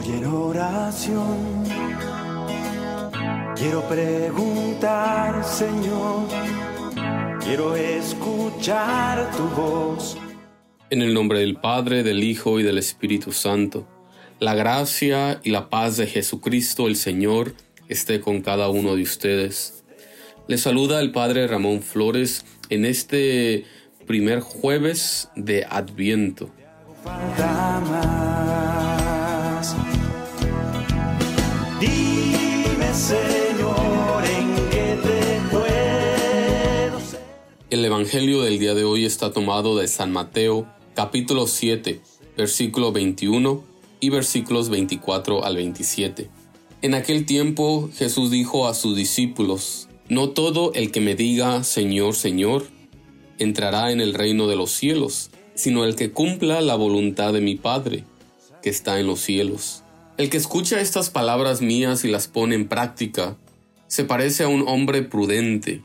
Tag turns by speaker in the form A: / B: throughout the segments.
A: Hoy en oración quiero preguntar, Señor, quiero escuchar tu voz.
B: En el nombre del Padre, del Hijo y del Espíritu Santo, la gracia y la paz de Jesucristo el Señor esté con cada uno de ustedes. Les saluda el Padre Ramón Flores en este primer jueves de Adviento. El Evangelio del día de hoy está tomado de San Mateo, capítulo 7, versículo 21 y versículos 24 al 27. En aquel tiempo Jesús dijo a sus discípulos, No todo el que me diga Señor, Señor, entrará en el reino de los cielos, sino el que cumpla la voluntad de mi Padre, que está en los cielos. El que escucha estas palabras mías y las pone en práctica, se parece a un hombre prudente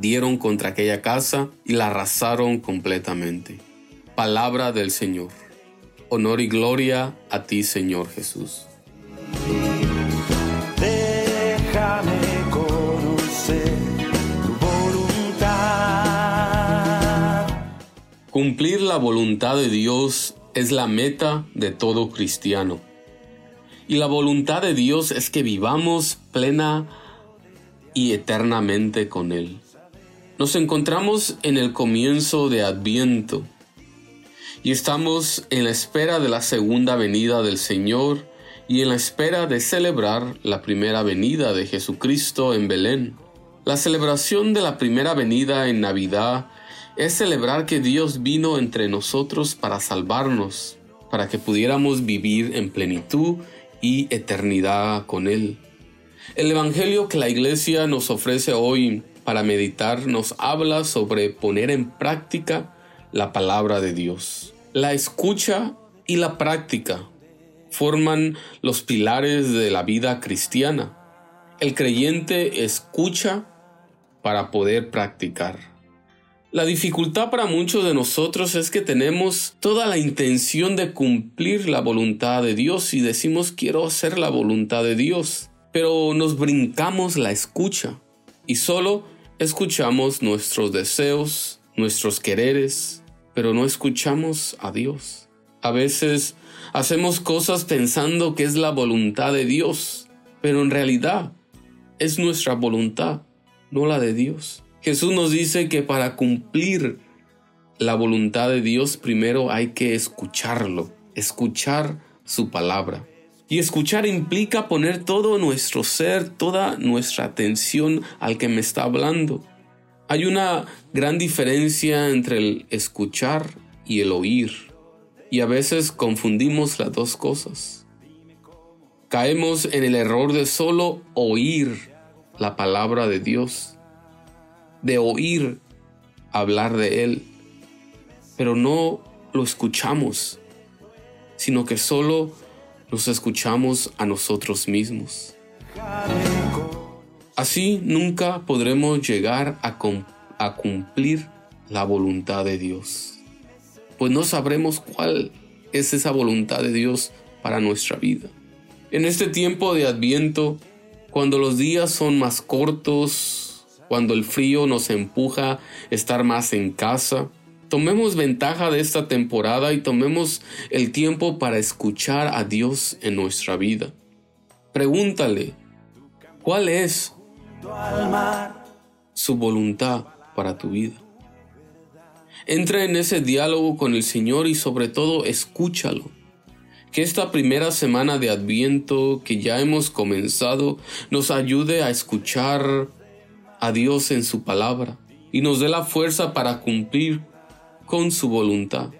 B: dieron contra aquella casa y la arrasaron completamente. Palabra del Señor. Honor y gloria a ti, Señor Jesús.
A: Déjame conocer tu voluntad.
B: Cumplir la voluntad de Dios es la meta de todo cristiano. Y la voluntad de Dios es que vivamos plena y eternamente con Él. Nos encontramos en el comienzo de Adviento y estamos en la espera de la segunda venida del Señor y en la espera de celebrar la primera venida de Jesucristo en Belén. La celebración de la primera venida en Navidad es celebrar que Dios vino entre nosotros para salvarnos, para que pudiéramos vivir en plenitud y eternidad con Él. El Evangelio que la Iglesia nos ofrece hoy para meditar nos habla sobre poner en práctica la palabra de Dios. La escucha y la práctica forman los pilares de la vida cristiana. El creyente escucha para poder practicar. La dificultad para muchos de nosotros es que tenemos toda la intención de cumplir la voluntad de Dios y decimos quiero hacer la voluntad de Dios, pero nos brincamos la escucha y solo escuchamos nuestros deseos, nuestros quereres, pero no escuchamos a Dios. A veces hacemos cosas pensando que es la voluntad de Dios, pero en realidad es nuestra voluntad, no la de Dios. Jesús nos dice que para cumplir la voluntad de Dios primero hay que escucharlo, escuchar su palabra. Y escuchar implica poner todo nuestro ser, toda nuestra atención al que me está hablando. Hay una gran diferencia entre el escuchar y el oír. Y a veces confundimos las dos cosas. Caemos en el error de solo oír la palabra de Dios de oír hablar de Él, pero no lo escuchamos, sino que solo nos escuchamos a nosotros mismos. Así nunca podremos llegar a, a cumplir la voluntad de Dios, pues no sabremos cuál es esa voluntad de Dios para nuestra vida. En este tiempo de adviento, cuando los días son más cortos, cuando el frío nos empuja a estar más en casa. Tomemos ventaja de esta temporada y tomemos el tiempo para escuchar a Dios en nuestra vida. Pregúntale, ¿cuál es su voluntad para tu vida? Entra en ese diálogo con el Señor y sobre todo escúchalo. Que esta primera semana de Adviento que ya hemos comenzado nos ayude a escuchar a Dios en su palabra y nos dé la fuerza para cumplir con su voluntad.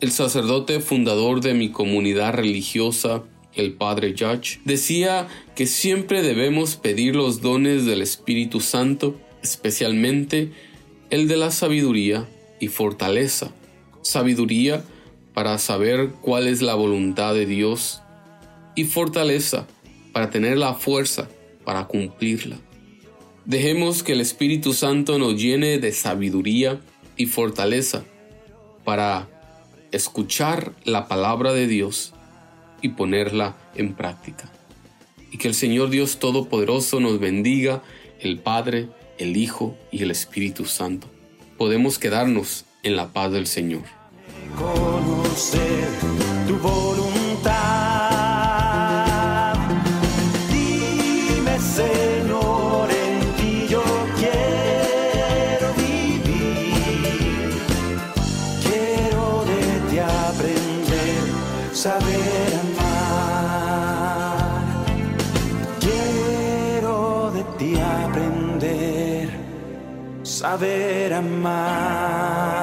B: El sacerdote fundador de mi comunidad religiosa, el padre Judge, decía que siempre debemos pedir los dones del Espíritu Santo, especialmente el de la sabiduría y fortaleza. Sabiduría para saber cuál es la voluntad de Dios y fortaleza para tener la fuerza para cumplirla. Dejemos que el Espíritu Santo nos llene de sabiduría y fortaleza para escuchar la palabra de Dios y ponerla en práctica. Y que el Señor Dios Todopoderoso nos bendiga, el Padre, el Hijo y el Espíritu Santo. Podemos quedarnos en la paz del Señor.
A: Señor, saber amar.